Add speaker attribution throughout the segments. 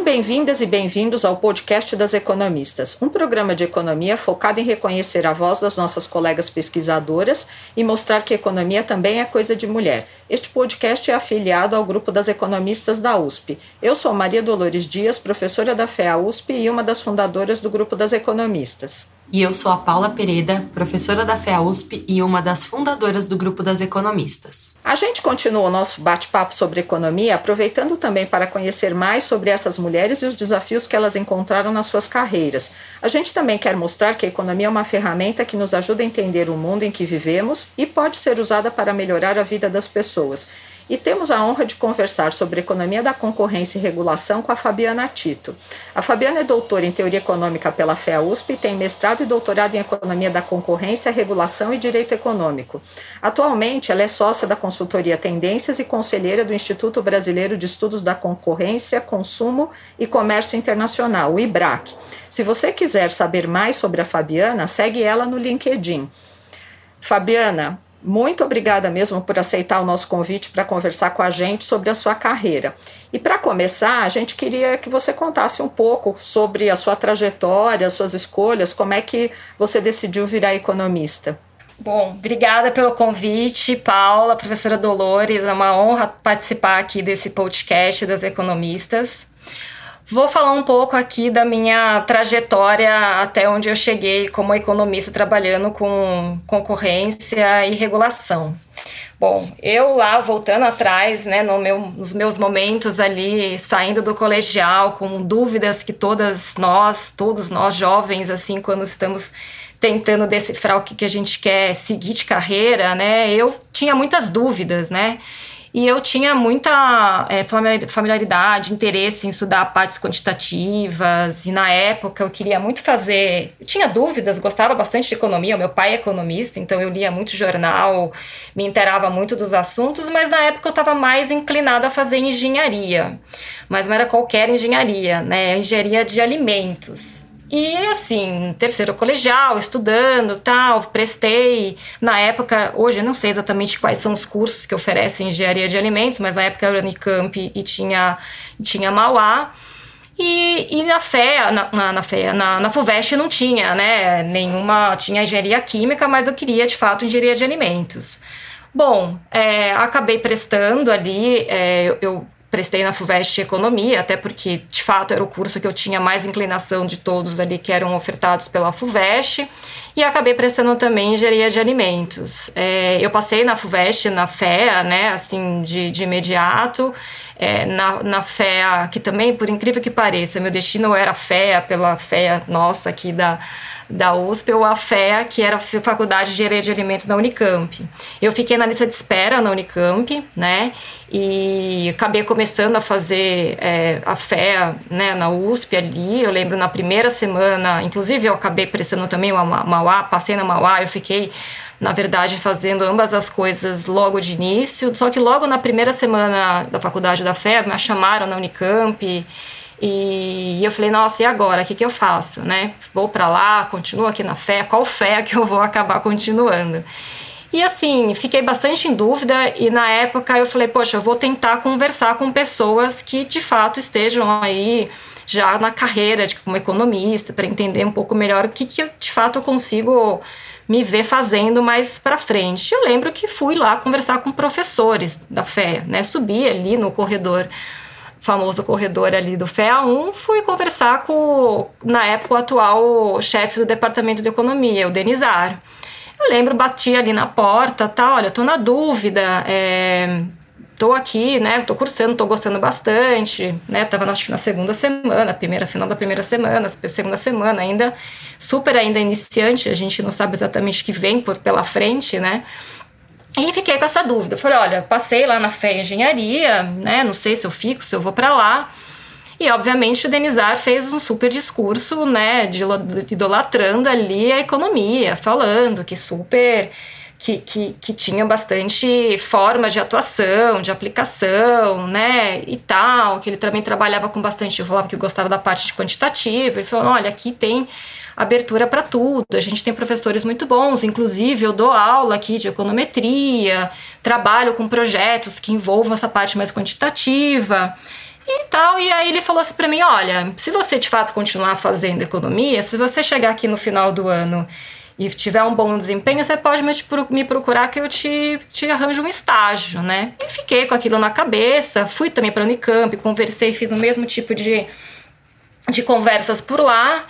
Speaker 1: Sejam bem-vindas e bem-vindos ao podcast das economistas, um programa de economia focado em reconhecer a voz das nossas colegas pesquisadoras e mostrar que economia também é coisa de mulher. Este podcast é afiliado ao grupo das economistas da USP. Eu sou Maria Dolores Dias, professora da FEA USP e uma das fundadoras do grupo das economistas.
Speaker 2: E eu sou a Paula Pereira, professora da FEA USP e uma das fundadoras do Grupo das Economistas.
Speaker 1: A gente continua o nosso bate-papo sobre economia, aproveitando também para conhecer mais sobre essas mulheres e os desafios que elas encontraram nas suas carreiras. A gente também quer mostrar que a economia é uma ferramenta que nos ajuda a entender o mundo em que vivemos e pode ser usada para melhorar a vida das pessoas. E temos a honra de conversar sobre economia da concorrência e regulação com a Fabiana Tito. A Fabiana é doutora em teoria econômica pela FEA USP e tem mestrado e doutorado em economia da concorrência, regulação e direito econômico. Atualmente, ela é sócia da consultoria Tendências e conselheira do Instituto Brasileiro de Estudos da Concorrência, Consumo e Comércio Internacional, o IBRAC. Se você quiser saber mais sobre a Fabiana, segue ela no LinkedIn. Fabiana, muito obrigada mesmo por aceitar o nosso convite para conversar com a gente sobre a sua carreira. E para começar, a gente queria que você contasse um pouco sobre a sua trajetória, as suas escolhas, como é que você decidiu virar economista.
Speaker 3: Bom, obrigada pelo convite, Paula, professora Dolores. É uma honra participar aqui desse podcast das economistas. Vou falar um pouco aqui da minha trajetória até onde eu cheguei como economista trabalhando com concorrência e regulação. Bom, eu lá voltando atrás, né, no meu, nos meus momentos ali, saindo do colegial, com dúvidas que todas nós, todos nós jovens, assim, quando estamos tentando decifrar o que, que a gente quer seguir de carreira, né, eu tinha muitas dúvidas, né, e eu tinha muita é, familiaridade, interesse em estudar partes quantitativas. E na época eu queria muito fazer. Eu tinha dúvidas, gostava bastante de economia. O meu pai é economista, então eu lia muito jornal, me inteirava muito dos assuntos. Mas na época eu estava mais inclinada a fazer engenharia. Mas não era qualquer engenharia, né? Engenharia de alimentos. E assim, terceiro colegial, estudando, tal, prestei. Na época, hoje eu não sei exatamente quais são os cursos que oferecem engenharia de alimentos, mas na época era Unicamp e tinha, tinha Mauá. E, e na FEA, na, na, na, na, FUVEST não tinha, né, nenhuma, tinha engenharia química, mas eu queria, de fato, engenharia de alimentos. Bom, é, acabei prestando ali, é, eu prestei na FUVEST Economia, até porque, de fato, era o curso que eu tinha mais inclinação de todos ali que eram ofertados pela FUVEST, e acabei prestando também Engenharia de Alimentos. É, eu passei na FUVEST, na FEA, né, assim, de, de imediato, é, na, na FEA, que também, por incrível que pareça, meu destino era FEA, pela FEA nossa aqui da da USP ou a FEA, que era a Faculdade de Engenharia de Alimentos da Unicamp. Eu fiquei na lista de espera na Unicamp, né? E acabei começando a fazer é, a FEA né, na USP ali. Eu lembro na primeira semana, inclusive eu acabei prestando também uma Mauá, passei na Mauá, eu fiquei na verdade, fazendo ambas as coisas logo de início. Só que logo na primeira semana da faculdade da FEA, me chamaram na Unicamp e eu falei, nossa, e agora? O que, que eu faço, né? Vou para lá, continuo aqui na fé, qual fé que eu vou acabar continuando? E assim, fiquei bastante em dúvida e na época eu falei, poxa, eu vou tentar conversar com pessoas que de fato estejam aí já na carreira de como economista para entender um pouco melhor o que, que de fato eu consigo me ver fazendo mais para frente. Eu lembro que fui lá conversar com professores da fé, né? Subi ali no corredor famoso corredor ali do FEA1, fui conversar com, na época, o atual chefe do departamento de economia, o Denizar. Eu lembro, bati ali na porta, tá, olha, tô na dúvida, é, tô aqui, né, tô cursando, tô gostando bastante, né, tava acho que na segunda semana, primeira, final da primeira semana, segunda semana ainda, super ainda iniciante, a gente não sabe exatamente o que vem por pela frente, né, e fiquei com essa dúvida. Falei, olha, passei lá na fé engenharia, né? Não sei se eu fico, se eu vou para lá. E obviamente o Denizar fez um super discurso, né, de idolatrando ali a economia, falando que super que, que, que tinha bastante formas de atuação, de aplicação, né, e tal, que ele também trabalhava com bastante, eu falava que gostava da parte de quantitativa, ele falou, olha, aqui tem abertura para tudo. A gente tem professores muito bons, inclusive eu dou aula aqui de econometria, trabalho com projetos que envolvam essa parte mais quantitativa. e tal. E aí ele falou assim para mim: olha, se você de fato continuar fazendo economia, se você chegar aqui no final do ano e tiver um bom desempenho, você pode me procurar que eu te, te arranjo um estágio, né? E fiquei com aquilo na cabeça, fui também para a Unicamp, conversei, fiz o mesmo tipo de, de conversas por lá.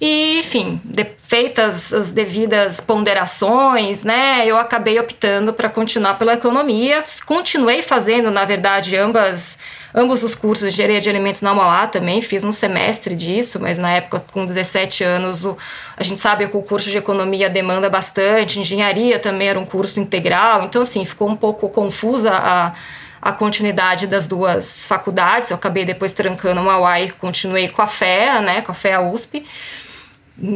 Speaker 3: E, enfim, de, feitas as devidas ponderações, né, eu acabei optando para continuar pela economia. Continuei fazendo, na verdade, ambas ambos os cursos de engenharia de alimentos na Mauá também, fiz um semestre disso, mas na época, com 17 anos, o, a gente sabe que o curso de economia demanda bastante, engenharia também era um curso integral, então, assim, ficou um pouco confusa a, a continuidade das duas faculdades. Eu acabei depois trancando Mauá e continuei com a FEA, né, com a FEA USP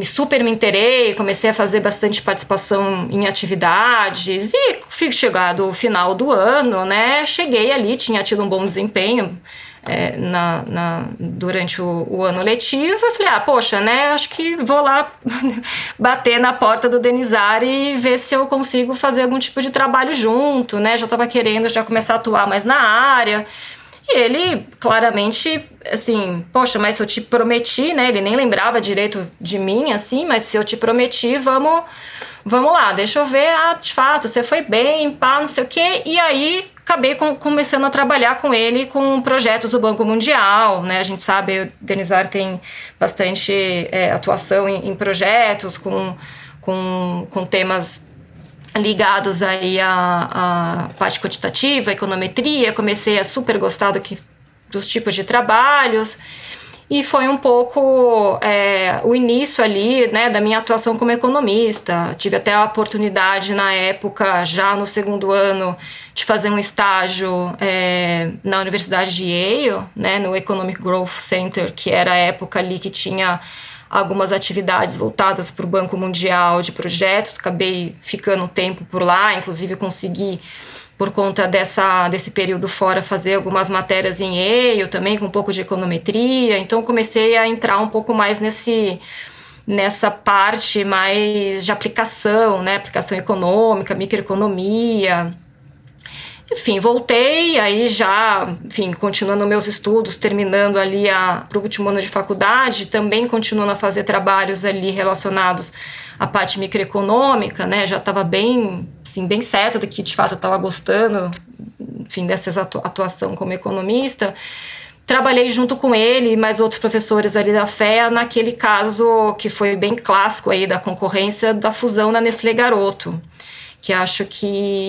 Speaker 3: super me interei, comecei a fazer bastante participação em atividades e chegado o final do ano, né? Cheguei ali, tinha tido um bom desempenho é, na, na, durante o, o, ano letivo. Eu falei, ah, poxa, né? Acho que vou lá bater na porta do Denizar e ver se eu consigo fazer algum tipo de trabalho junto, né? Já estava querendo já começar a atuar mais na área. E ele claramente, assim, poxa, mas eu te prometi, né? Ele nem lembrava direito de mim, assim, mas se eu te prometi, vamos, vamos lá, deixa eu ver, ah, de fato, você foi bem, pá, não sei o quê. E aí acabei com, começando a trabalhar com ele com projetos do Banco Mundial, né? A gente sabe, o Denizar tem bastante é, atuação em, em projetos com, com, com temas ligados aí à, à parte quantitativa, econometria, comecei a super gostar do que, dos tipos de trabalhos e foi um pouco é, o início ali né, da minha atuação como economista. Tive até a oportunidade na época, já no segundo ano, de fazer um estágio é, na Universidade de Yale, né, no Economic Growth Center, que era a época ali que tinha algumas atividades voltadas para o Banco Mundial de projetos. Acabei ficando um tempo por lá, inclusive consegui por conta dessa, desse período fora, fazer algumas matérias em Yale também, com um pouco de econometria. Então, comecei a entrar um pouco mais nesse nessa parte mais de aplicação, né? Aplicação econômica, microeconomia. Enfim, voltei, aí já, enfim, continuando meus estudos, terminando ali para o último ano de faculdade, também continuando a fazer trabalhos ali relacionados à parte microeconômica, né? Já estava bem, assim, bem certa do que de fato eu estava gostando, enfim, dessa atuação como economista. Trabalhei junto com ele e mais outros professores ali da FEA naquele caso que foi bem clássico aí da concorrência da fusão na Nestlé Garoto que acho que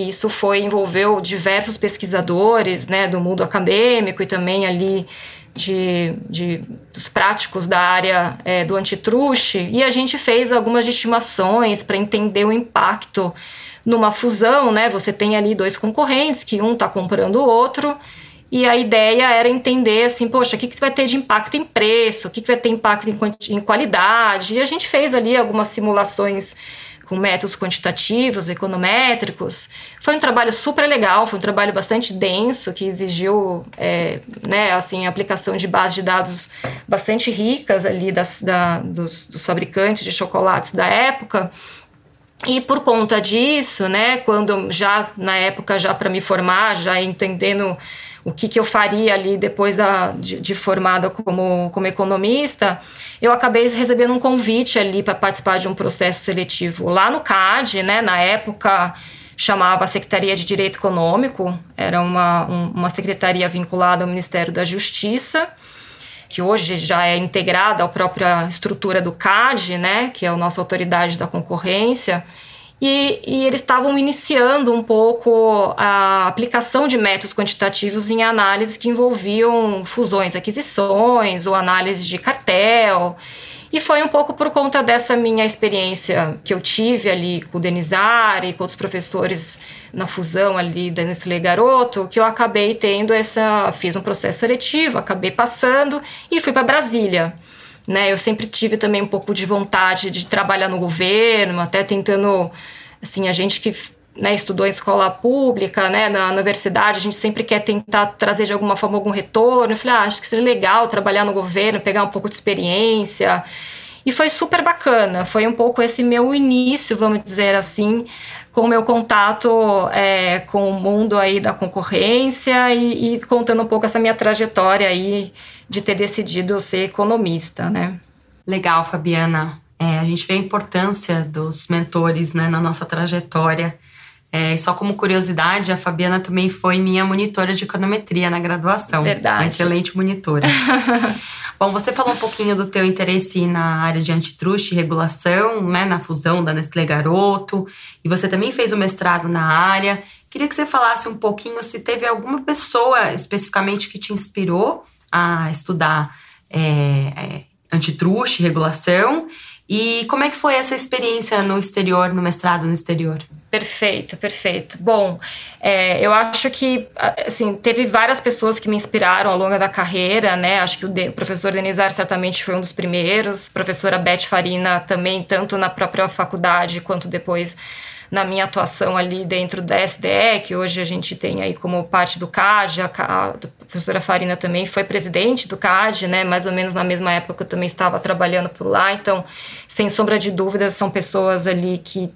Speaker 3: isso foi envolveu diversos pesquisadores né, do mundo acadêmico e também ali de, de dos práticos da área é, do antitruste e a gente fez algumas estimações para entender o impacto numa fusão, né? Você tem ali dois concorrentes que um está comprando o outro e a ideia era entender assim, poxa, o que, que vai ter de impacto em preço, o que, que vai ter impacto em, em qualidade. E a gente fez ali algumas simulações com métodos quantitativos, econométricos. Foi um trabalho super legal, foi um trabalho bastante denso, que exigiu é, né, assim, a aplicação de bases de dados bastante ricas ali das, da, dos, dos fabricantes de chocolates da época. E por conta disso, né, quando já na época já para me formar, já entendendo o que, que eu faria ali depois da, de, de, formada como, como economista, eu acabei recebendo um convite ali para participar de um processo seletivo lá no CAD, né? Na época chamava Secretaria de Direito Econômico, era uma, um, uma secretaria vinculada ao Ministério da Justiça, que hoje já é integrada à própria estrutura do CAD, né? Que é a nossa autoridade da concorrência. E, e, eles estavam iniciando um pouco a aplicação de métodos quantitativos em análises que envolviam fusões, aquisições ou análise de cartel. E foi um pouco por conta dessa minha experiência que eu tive ali com o Denizar e com outros professores na fusão ali da Nestlé Garoto, que eu acabei tendo essa. Fiz um processo seletivo, acabei passando e fui para Brasília. Né? Eu sempre tive também um pouco de vontade de trabalhar no governo, até tentando, assim, a gente que né, estudou em escola pública, né, na universidade, a gente sempre quer tentar trazer de alguma forma algum retorno. Eu falei, ah, acho que seria legal trabalhar no governo, pegar um pouco de experiência. E foi super bacana. Foi um pouco esse meu início, vamos dizer assim, com o meu contato é, com o mundo aí da concorrência e, e, contando um pouco essa minha trajetória aí de ter decidido ser economista, né?
Speaker 2: Legal, Fabiana. É, a gente vê a importância dos mentores né, na nossa trajetória. É, só como curiosidade, a Fabiana também foi minha monitora de econometria na graduação.
Speaker 3: Verdade.
Speaker 2: Uma excelente monitora. Bom, você falou um pouquinho do teu interesse na área de antitruste e regulação, né, na fusão da Nestlé Garoto, e você também fez o mestrado na área. Queria que você falasse um pouquinho se teve alguma pessoa especificamente que te inspirou a estudar é, é, antitruste, regulação, e como é que foi essa experiência no exterior, no mestrado no exterior?
Speaker 3: Perfeito, perfeito. Bom, é, eu acho que assim teve várias pessoas que me inspiraram ao longo da carreira, né? Acho que o, de, o professor Denizar certamente foi um dos primeiros, professora Beth Farina também, tanto na própria faculdade quanto depois na minha atuação ali dentro da SDE, que hoje a gente tem aí como parte do CAD, a, a professora Farina também foi presidente do CAD, né, mais ou menos na mesma época que eu também estava trabalhando por lá, então, sem sombra de dúvidas, são pessoas ali que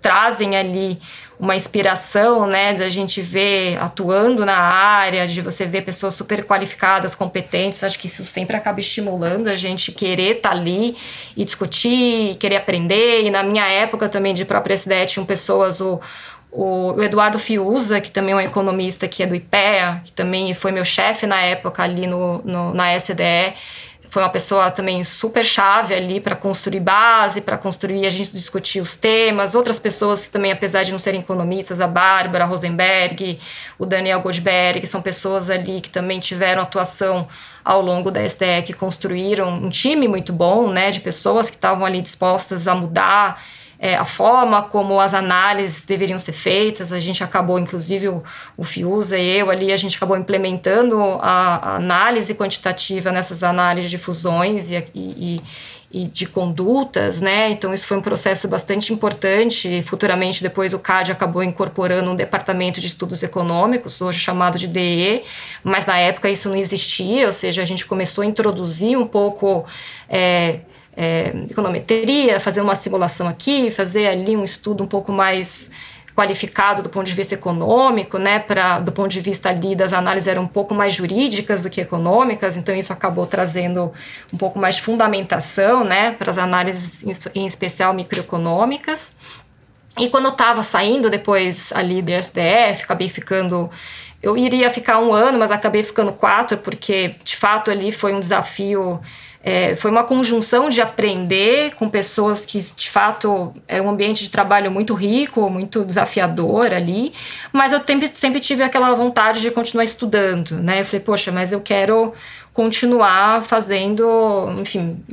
Speaker 3: trazem ali uma inspiração, né, da gente ver atuando na área, de você ver pessoas super qualificadas, competentes. Acho que isso sempre acaba estimulando a gente querer estar tá ali e discutir, querer aprender. E na minha época também de própria SDE tinham pessoas, o, o Eduardo Fiuza, que também é um economista que é do IPEA, que também foi meu chefe na época ali no, no na SDE foi uma pessoa também super chave ali para construir base, para construir, a gente discutir os temas. Outras pessoas que também, apesar de não serem economistas, a Bárbara Rosenberg, o Daniel Goldberg, são pessoas ali que também tiveram atuação ao longo da SDE, que construíram um time muito bom, né, de pessoas que estavam ali dispostas a mudar é, a forma como as análises deveriam ser feitas. A gente acabou, inclusive, o, o e eu ali, a gente acabou implementando a, a análise quantitativa nessas análises de fusões e, e, e, de condutas, né? Então, isso foi um processo bastante importante. Futuramente, depois, o CAD acabou incorporando um departamento de estudos econômicos, hoje chamado de DE, mas na época isso não existia, ou seja, a gente começou a introduzir um pouco. É, é, econometria, fazer uma simulação aqui, fazer ali um estudo um pouco mais qualificado do ponto de vista econômico, né, para do ponto de vista ali das análises eram um pouco mais jurídicas do que econômicas, então isso acabou trazendo um pouco mais de fundamentação, né, para as análises em especial microeconômicas. E quando eu estava saindo depois ali do SDF, acabei ficando eu iria ficar um ano, mas acabei ficando quatro, porque de fato ali foi um desafio é, foi uma conjunção de aprender com pessoas que, de fato, era um ambiente de trabalho muito rico, muito desafiador ali, mas eu sempre, sempre tive aquela vontade de continuar estudando, né? Eu falei, poxa, mas eu quero continuar fazendo, enfim,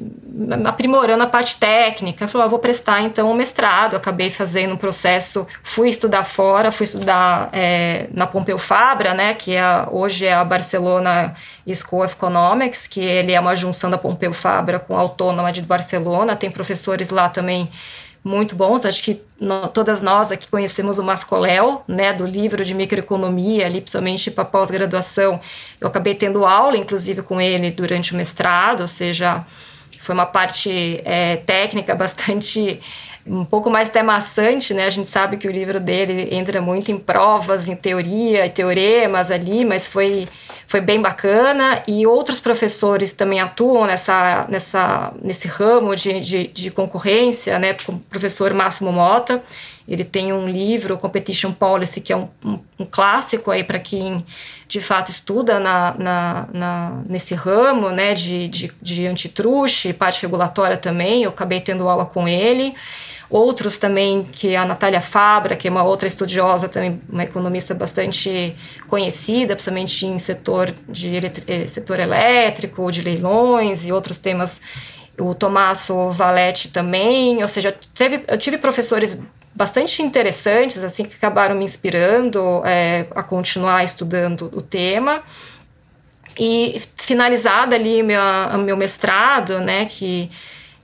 Speaker 3: aprimorando a parte técnica. Falou, ah, vou prestar então o mestrado. Acabei fazendo um processo, fui estudar fora, fui estudar é, na Pompeu Fabra, né, que é, hoje é a Barcelona School of Economics, que ele é uma junção da Pompeu Fabra com a Autônoma de Barcelona. Tem professores lá também muito bons. Acho que no, todas nós aqui conhecemos o Mascoléu, né, do livro de microeconomia, ali, principalmente para pós-graduação. Eu acabei tendo aula, inclusive, com ele durante o mestrado, ou seja, foi uma parte é, técnica bastante um pouco mais até maçante, né? A gente sabe que o livro dele entra muito em provas, em teoria, teoremas ali, mas foi, foi bem bacana. E outros professores também atuam nessa, nessa, nesse ramo de, de, de concorrência, né? O professor Máximo Mota, ele tem um livro, Competition Policy, que é um, um, um clássico aí para quem de fato estuda na, na, na, nesse ramo, né? De, de, de antitruste, parte regulatória também. Eu acabei tendo aula com ele. Outros também, que a Natália Fabra, que é uma outra estudiosa, também uma economista bastante conhecida, principalmente em setor, de eh, setor elétrico, de leilões e outros temas. O Tomasso Valete também, ou seja, teve, eu tive professores bastante interessantes, assim, que acabaram me inspirando é, a continuar estudando o tema. E finalizada ali minha, meu mestrado, né, que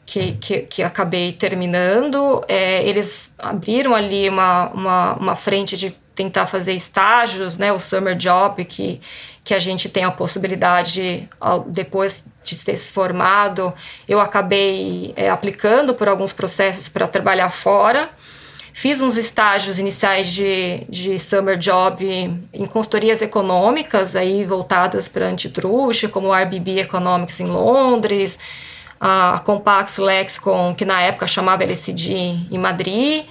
Speaker 3: que, que, que acabei terminando. É, eles abriram ali uma, uma, uma frente de tentar fazer estágios, né, o summer job, que, que a gente tem a possibilidade, depois de ter se formado, eu acabei é, aplicando por alguns processos para trabalhar fora. Fiz uns estágios iniciais de, de summer job em consultorias econômicas, aí voltadas para antitruste, como o RBB Economics em Londres, a Compax Lexicon, que na época chamava LCD em Madrid.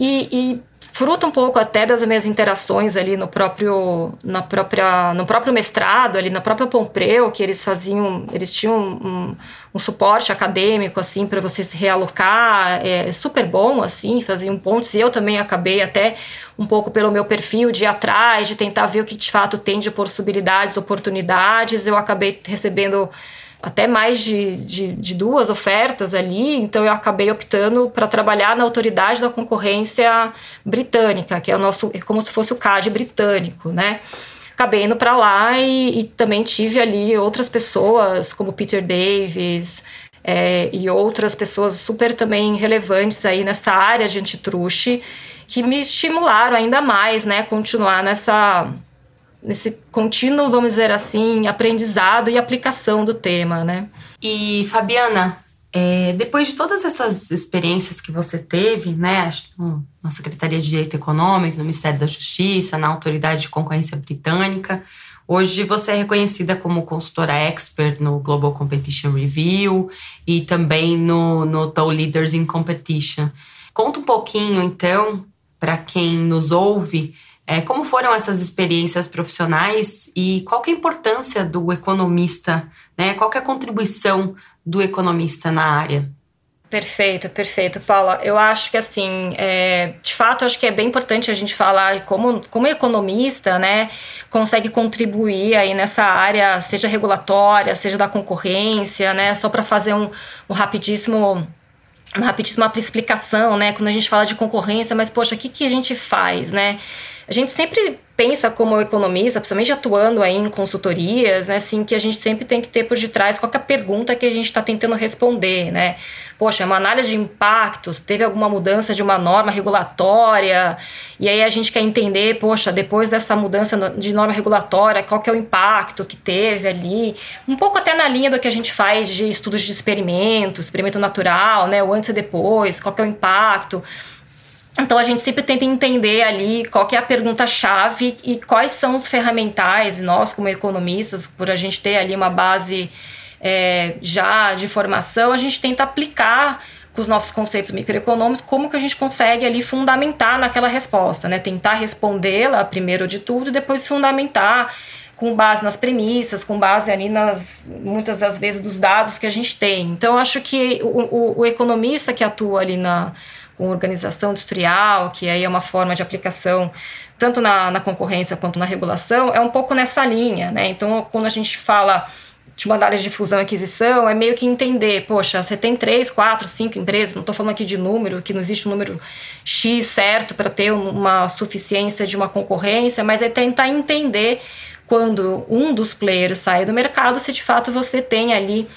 Speaker 3: E, e fruto um pouco até das minhas interações ali no próprio na própria no próprio mestrado ali na própria Pompreu que eles faziam eles tinham um, um suporte acadêmico assim para você se realocar. É super bom assim faziam pontos e eu também acabei até um pouco pelo meu perfil de ir atrás de tentar ver o que de fato tem de possibilidades oportunidades. Eu acabei recebendo até mais de, de, de, duas ofertas ali, então eu acabei optando para trabalhar na autoridade da concorrência britânica, que é o nosso, é como se fosse o CAD britânico, né? Acabei indo para lá e, e, também tive ali outras pessoas, como Peter Davis é, e outras pessoas super também relevantes aí nessa área de antitruste, que me estimularam ainda mais, né, continuar nessa nesse contínuo, vamos dizer assim, aprendizado e aplicação do tema, né?
Speaker 2: E Fabiana, é, depois de todas essas experiências que você teve, né, na Secretaria de Direito Econômico, no Ministério da Justiça, na Autoridade de Concorrência Britânica, hoje você é reconhecida como consultora expert no Global Competition Review e também no, no TOW Leaders in Competition. Conta um pouquinho, então, para quem nos ouve, é, como foram essas experiências profissionais e qual é a importância do economista, né? Qual é a contribuição do economista na área?
Speaker 3: Perfeito, perfeito, Paula. Eu acho que assim, é, de fato, acho que é bem importante a gente falar como, como economista, né, consegue contribuir aí nessa área, seja regulatória, seja da concorrência, né, só para fazer um, um rapidíssimo uma rapidíssima explicação, né, quando a gente fala de concorrência, mas poxa, o que, que a gente faz, né? A gente sempre pensa como economista, principalmente atuando aí em consultorias, né, assim, que a gente sempre tem que ter por detrás qual é pergunta que a gente está tentando responder, né? Poxa, uma análise de impactos, teve alguma mudança de uma norma regulatória, e aí a gente quer entender, poxa, depois dessa mudança de norma regulatória, qual que é o impacto que teve ali, um pouco até na linha do que a gente faz de estudos de experimento, experimento natural, né, o antes e depois, qual que é o impacto, então a gente sempre tenta entender ali qual que é a pergunta-chave e quais são os ferramentais, nós como economistas, por a gente ter ali uma base é, já de formação, a gente tenta aplicar com os nossos conceitos microeconômicos, como que a gente consegue ali fundamentar naquela resposta, né? Tentar respondê-la primeiro de tudo e depois fundamentar com base nas premissas, com base ali nas muitas das vezes dos dados que a gente tem. Então acho que o, o, o economista que atua ali na com organização industrial, que aí é uma forma de aplicação tanto na, na concorrência quanto na regulação, é um pouco nessa linha, né? Então, quando a gente fala de uma de fusão e aquisição, é meio que entender, poxa, você tem três, quatro, cinco empresas, não estou falando aqui de número, que não existe um número X certo para ter uma suficiência de uma concorrência, mas é tentar entender quando um dos players sai do mercado, se de fato você tem ali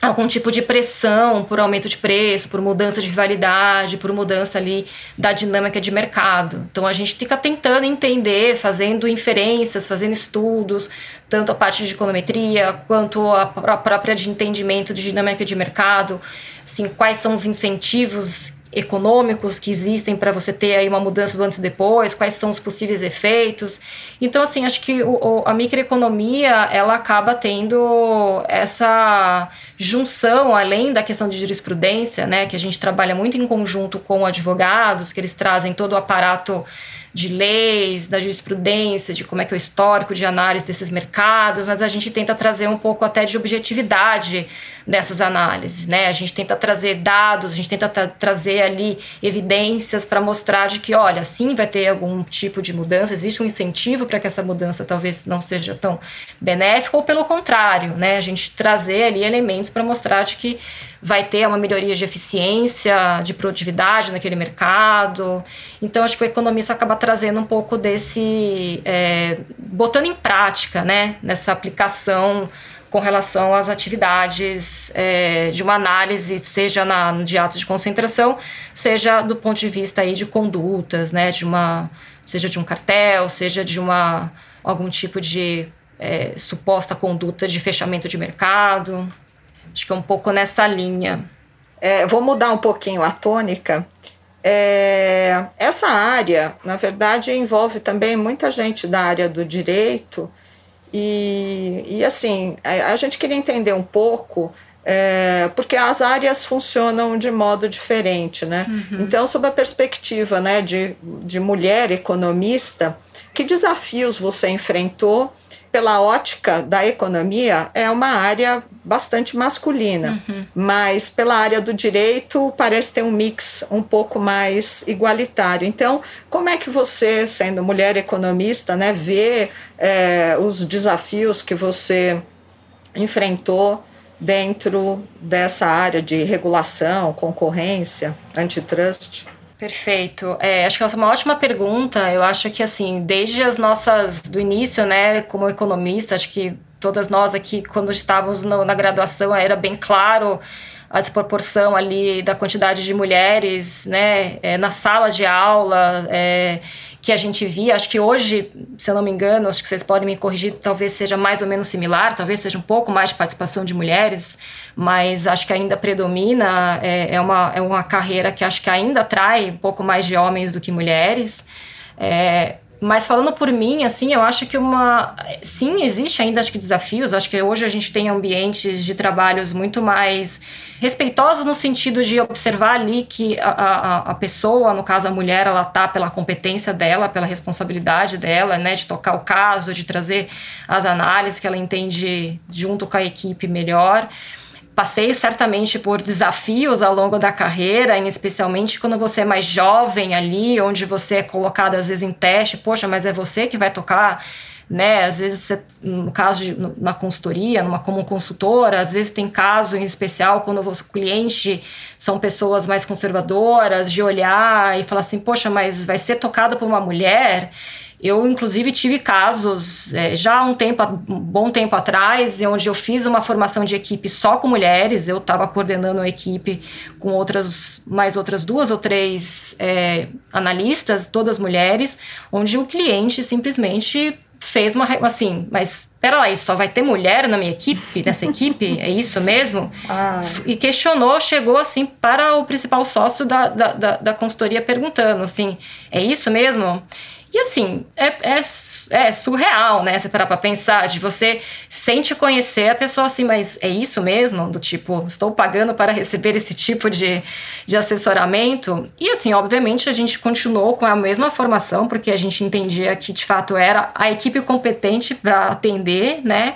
Speaker 3: algum tipo de pressão por aumento de preço, por mudança de rivalidade, por mudança ali da dinâmica de mercado. Então a gente fica tentando entender, fazendo inferências, fazendo estudos, tanto a parte de econometria quanto a própria de entendimento de dinâmica de mercado, assim, quais são os incentivos econômicos que existem para você ter aí uma mudança do antes e depois, quais são os possíveis efeitos. Então, assim, acho que o, a microeconomia, ela acaba tendo essa junção, além da questão de jurisprudência, né, que a gente trabalha muito em conjunto com advogados, que eles trazem todo o aparato de leis, da jurisprudência, de como é que é o histórico de análise desses mercados, mas a gente tenta trazer um pouco até de objetividade dessas análises, né? A gente tenta trazer dados, a gente tenta tra trazer ali evidências para mostrar de que, olha, sim, vai ter algum tipo de mudança, existe um incentivo para que essa mudança talvez não seja tão benéfica, ou pelo contrário, né? A gente trazer ali elementos para mostrar de que vai ter uma melhoria de eficiência, de produtividade naquele mercado. Então, acho que o economista acaba trazendo um pouco desse. É, botando em prática, né, nessa aplicação com relação às atividades é, de uma análise, seja na, de atos de concentração, seja do ponto de vista aí de condutas, né, de uma, seja de um cartel, seja de uma, algum tipo de é, suposta conduta de fechamento de mercado. Acho que é um pouco nessa linha.
Speaker 1: É, vou mudar um pouquinho a tônica. É, essa área, na verdade, envolve também muita gente da área do direito, e, e assim, a, a gente queria entender um pouco é, porque as áreas funcionam de modo diferente, né? Uhum. Então, sob a perspectiva né, de, de mulher economista, que desafios você enfrentou pela ótica da economia, é uma área bastante masculina, uhum. mas pela área do direito parece ter um mix um pouco mais igualitário. Então, como é que você, sendo mulher economista, né, vê é, os desafios que você enfrentou dentro dessa área de regulação, concorrência, antitrust?
Speaker 3: Perfeito. É, acho que essa é uma ótima pergunta. Eu acho que, assim, desde as nossas, do início, né, como economista, acho que todas nós aqui, quando estávamos no, na graduação, era bem claro a desproporção ali da quantidade de mulheres, né, é, nas salas de aula, é, que a gente via. Acho que hoje, se eu não me engano, acho que vocês podem me corrigir, talvez seja mais ou menos similar, talvez seja um pouco mais de participação de mulheres, mas acho que ainda predomina. É, é uma, é uma carreira que acho que ainda atrai um pouco mais de homens do que mulheres. É, mas falando por mim, assim, eu acho que uma. Sim, existe ainda, acho que desafios. Acho que hoje a gente tem ambientes de trabalhos muito mais respeitosos no sentido de observar ali que a, a, a pessoa, no caso a mulher, ela tá pela competência dela, pela responsabilidade dela, né, de tocar o caso, de trazer as análises que ela entende junto com a equipe melhor. Passei certamente por desafios ao longo da carreira, especialmente quando você é mais jovem ali, onde você é colocado às vezes em teste, poxa, mas é você que vai tocar, né? Às vezes, você, no caso de, na consultoria, numa como consultora, às vezes tem caso em especial quando o cliente são pessoas mais conservadoras, de olhar e falar assim, poxa, mas vai ser tocado por uma mulher. Eu, inclusive, tive casos é, já há um tempo, um bom tempo atrás, onde eu fiz uma formação de equipe só com mulheres. Eu estava coordenando a equipe com outras, mais outras duas ou três é, analistas, todas mulheres, onde o cliente simplesmente fez uma assim, mas pera lá, só vai ter mulher na minha equipe, nessa equipe? É isso mesmo? Ai. E questionou, chegou assim para o principal sócio da, da, da, da consultoria perguntando assim, é isso mesmo? E assim, é, é, é, surreal, né? Você parar pra pensar, de você sente conhecer a pessoa assim, mas é isso mesmo? Do tipo, estou pagando para receber esse tipo de, de assessoramento? E assim, obviamente, a gente continuou com a mesma formação, porque a gente entendia que de fato era a equipe competente para atender, né?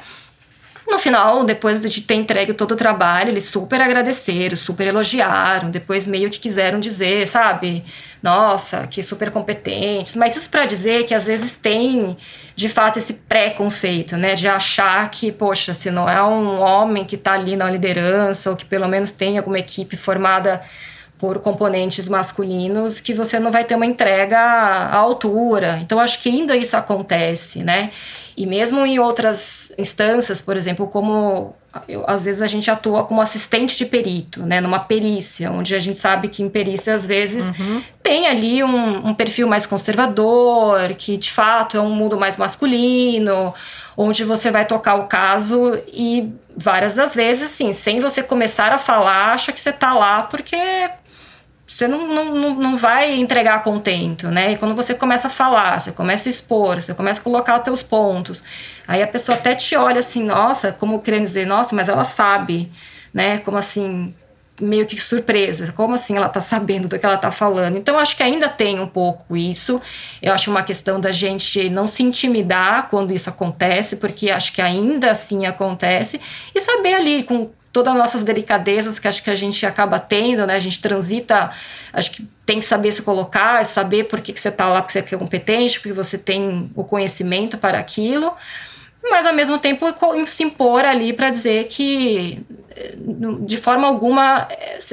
Speaker 3: No final, depois de ter entregue todo o trabalho, eles super agradeceram, super elogiaram, depois meio que quiseram dizer, sabe? Nossa, que super competentes. Mas isso para dizer que às vezes tem, de fato, esse preconceito, né? De achar que, poxa, se não é um homem que está ali na liderança, ou que pelo menos tem alguma equipe formada por componentes masculinos, que você não vai ter uma entrega à altura. Então, acho que ainda isso acontece, né? E mesmo em outras instâncias, por exemplo, como eu, às vezes a gente atua como assistente de perito, né, numa perícia, onde a gente sabe que em perícia às vezes uhum. tem ali um, um, perfil mais conservador, que de fato é um mundo mais masculino, onde você vai tocar o caso e várias das vezes, assim, sem você começar a falar, acha que você tá lá porque você não, não, não vai entregar contento, né? E quando você começa a falar, você começa a expor, você começa a colocar os teus pontos, aí a pessoa até te olha assim, nossa, como querendo dizer, nossa, mas ela sabe, né? Como assim, meio que surpresa, como assim ela tá sabendo do que ela tá falando? Então, acho que ainda tem um pouco isso. Eu acho uma questão da gente não se intimidar quando isso acontece, porque acho que ainda assim acontece, e saber ali com todas as nossas delicadezas que acho que a gente acaba tendo, né? A gente transita, acho que tem que saber se colocar, saber por que, que você está lá, porque você é competente, porque você tem o conhecimento para aquilo, mas ao mesmo tempo se impor ali para dizer que de forma alguma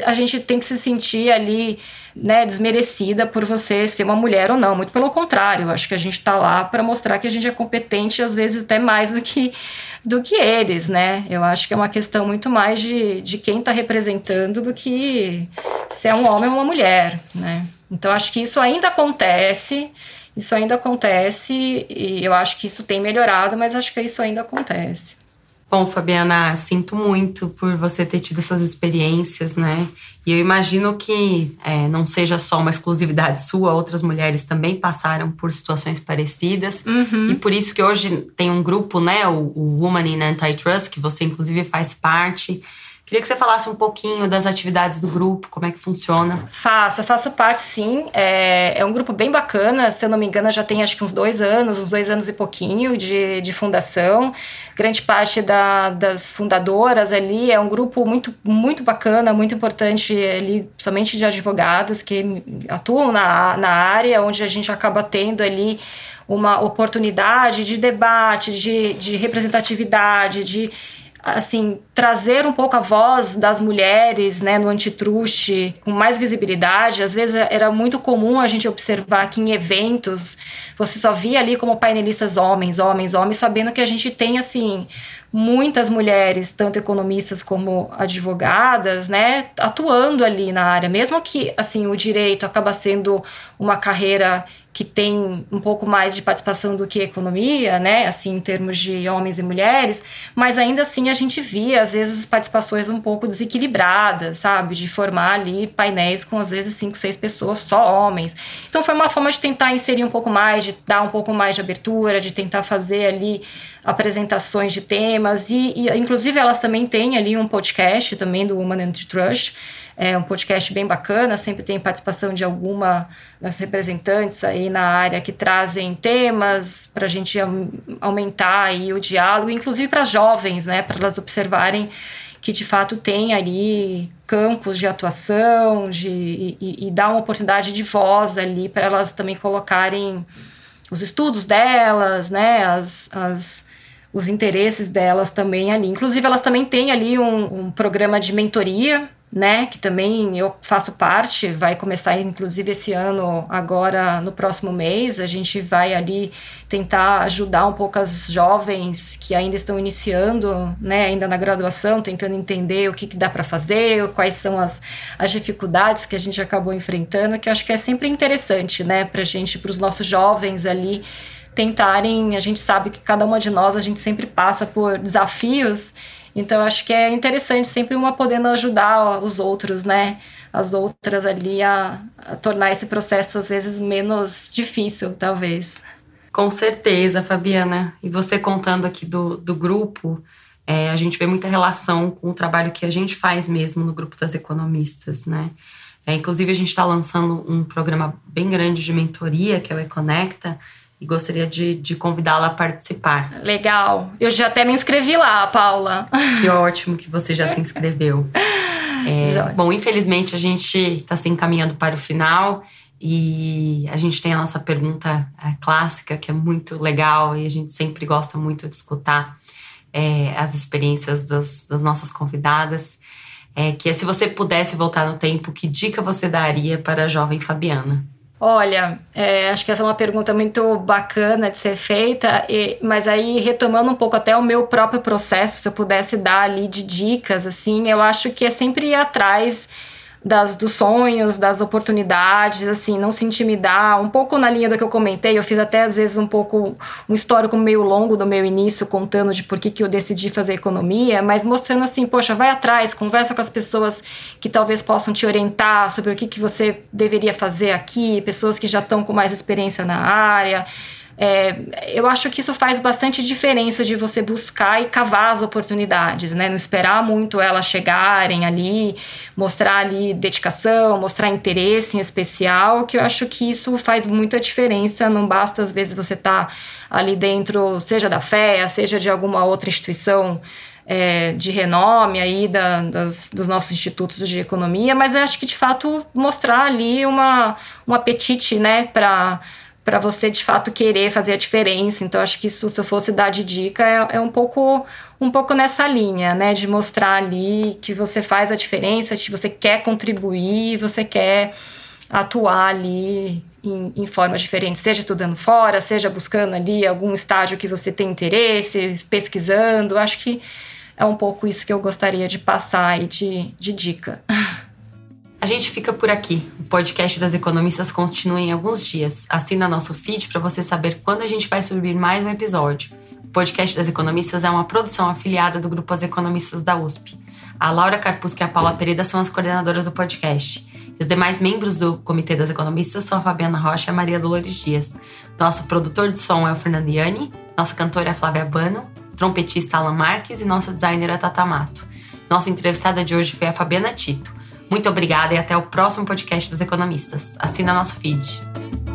Speaker 3: a gente tem que se sentir ali né, desmerecida por você ser uma mulher ou não. Muito pelo contrário, acho que a gente está lá para mostrar que a gente é competente, às vezes até mais do que do que eles, né? Eu acho que é uma questão muito mais de, de quem está representando do que se é um homem ou uma mulher, né? Então acho que isso ainda acontece, isso ainda acontece e eu acho que isso tem melhorado, mas acho que isso ainda acontece.
Speaker 2: Bom, Fabiana, sinto muito por você ter tido essas experiências, né? E eu imagino que é, não seja só uma exclusividade sua, outras mulheres também passaram por situações parecidas.
Speaker 3: Uhum.
Speaker 2: E por isso que hoje tem um grupo, né, o, o Woman in Antitrust, que você inclusive faz parte, Queria que você falasse um pouquinho das atividades do grupo, como é que funciona.
Speaker 3: Faço, eu faço parte sim. É, é um grupo bem bacana, se eu não me engano, já tem acho que uns dois anos, uns dois anos e pouquinho de, de fundação. Grande parte da, das fundadoras ali é um grupo muito, muito bacana, muito importante ali, somente de advogadas que atuam na, na área, onde a gente acaba tendo ali uma oportunidade de debate, de, de representatividade, de assim, trazer um pouco a voz das mulheres, né, no antitruste com mais visibilidade. Às vezes era muito comum a gente observar que em eventos você só via ali como painelistas homens, homens, homens, sabendo que a gente tem, assim, muitas mulheres, tanto economistas como advogadas, né, atuando ali na área, mesmo que, assim, o direito acaba sendo uma carreira que tem um pouco mais de participação do que economia, né, assim, em termos de homens e mulheres, mas ainda assim a gente via, às vezes, participações um pouco desequilibradas, sabe, de formar ali painéis com, às vezes, cinco, seis pessoas, só homens. Então foi uma forma de tentar inserir um pouco mais, de dar um pouco mais de abertura, de tentar fazer ali apresentações de temas, e, e inclusive elas também têm ali um podcast também do Woman Antitrust, é um podcast bem bacana, sempre tem participação de alguma das representantes aí na área que trazem temas para a gente aumentar aí o diálogo, inclusive para jovens, né, para elas observarem que de fato tem ali campos de atuação de, e, e dar uma oportunidade de voz ali para elas também colocarem os estudos delas, né, as, as os interesses delas também ali. Inclusive, elas também têm ali um, um programa de mentoria né, que também eu faço parte, vai começar inclusive esse ano, agora no próximo mês, a gente vai ali tentar ajudar um pouco as jovens que ainda estão iniciando, né, ainda na graduação, tentando entender o que, que dá para fazer, quais são as, as dificuldades que a gente acabou enfrentando, que eu acho que é sempre interessante, né, para gente, para os nossos jovens ali, tentarem, a gente sabe que cada uma de nós, a gente sempre passa por desafios, então, acho que é interessante sempre uma podendo ajudar os outros, né? As outras ali a, a tornar esse processo, às vezes, menos difícil, talvez.
Speaker 2: Com certeza, Fabiana. E você contando aqui do, do grupo, é, a gente vê muita relação com o trabalho que a gente faz mesmo no grupo das economistas, né? É, inclusive, a gente está lançando um programa bem grande de mentoria, que é o Econecta, e gostaria de, de convidá-la a participar.
Speaker 3: Legal. Eu já até me inscrevi lá, Paula.
Speaker 2: Que ótimo que você já se inscreveu. É, bom, infelizmente a gente está se encaminhando para o final e a gente tem a nossa pergunta é, clássica, que é muito legal e a gente sempre gosta muito de escutar é, as experiências das, das nossas convidadas. É, que é se você pudesse voltar no tempo, que dica você daria para a jovem Fabiana?
Speaker 3: Olha, é, acho que essa é uma pergunta muito bacana de ser feita, e, mas aí retomando um pouco até o meu próprio processo, se eu pudesse dar ali de dicas, assim, eu acho que é sempre ir atrás das, dos sonhos, das oportunidades, assim, não se intimidar, um pouco na linha do que eu comentei, eu fiz até às vezes um pouco um histórico meio longo do meu início, contando de por que, que eu decidi fazer economia, mas mostrando assim, poxa, vai atrás, conversa com as pessoas que talvez possam te orientar sobre o que, que você deveria fazer aqui, pessoas que já estão com mais experiência na área, é, eu acho que isso faz bastante diferença de você buscar e cavar as oportunidades, né? Não esperar muito elas chegarem ali, mostrar ali dedicação, mostrar interesse em especial, que eu acho que isso faz muita diferença. Não basta, às vezes, você estar tá ali dentro, seja da fé, seja de alguma outra instituição. É, de renome aí da, das, dos nossos institutos de economia, mas eu acho que de fato mostrar ali uma, um apetite né, para para você de fato querer fazer a diferença. Então acho que isso, se eu fosse dar de dica, é, é, um pouco um pouco nessa linha, né, de mostrar ali que você faz a diferença, que você quer contribuir, você quer atuar ali em, em formas diferentes, seja estudando fora, seja buscando ali algum estágio que você tem interesse, pesquisando. Acho que é um pouco isso que eu gostaria de passar aí de, de dica.
Speaker 2: A gente fica por aqui. O podcast das economistas continua em alguns dias. Assina nosso feed para você saber quando a gente vai subir mais um episódio. podcast das economistas é uma produção afiliada do Grupo As Economistas da USP. A Laura Carpusca e a Paula Pereira são as coordenadoras do podcast. Os demais membros do Comitê das Economistas são a Fabiana Rocha e a Maria Dolores Dias. Nosso produtor de som é o Fernando Iani, nossa cantora é a Flávia Bano, trompetista Alan Marques e nossa designer é a Tata Mato. Nossa entrevistada de hoje foi a Fabiana Tito. Muito obrigada e até o próximo podcast das Economistas. Assina nosso feed.